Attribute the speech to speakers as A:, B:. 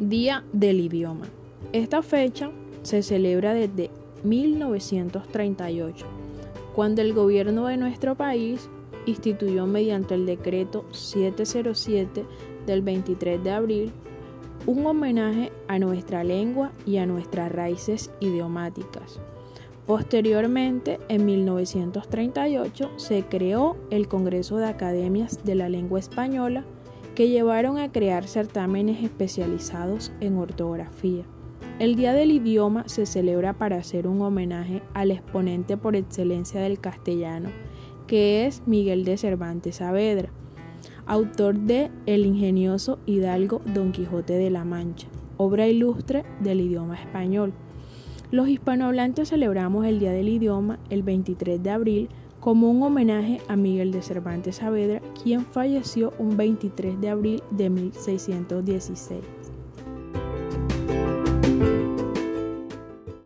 A: Día del Idioma. Esta fecha se celebra desde 1938, cuando el gobierno de nuestro país instituyó mediante el decreto 707 del 23 de abril un homenaje a nuestra lengua y a nuestras raíces idiomáticas. Posteriormente, en 1938, se creó el Congreso de Academias de la Lengua Española, que llevaron a crear certámenes especializados en ortografía. El Día del Idioma se celebra para hacer un homenaje al exponente por excelencia del castellano, que es Miguel de Cervantes Saavedra, autor de El ingenioso hidalgo Don Quijote de la Mancha, obra ilustre del idioma español. Los hispanohablantes celebramos el Día del Idioma el 23 de abril como un homenaje a Miguel de Cervantes Saavedra, quien falleció un 23 de abril de 1616.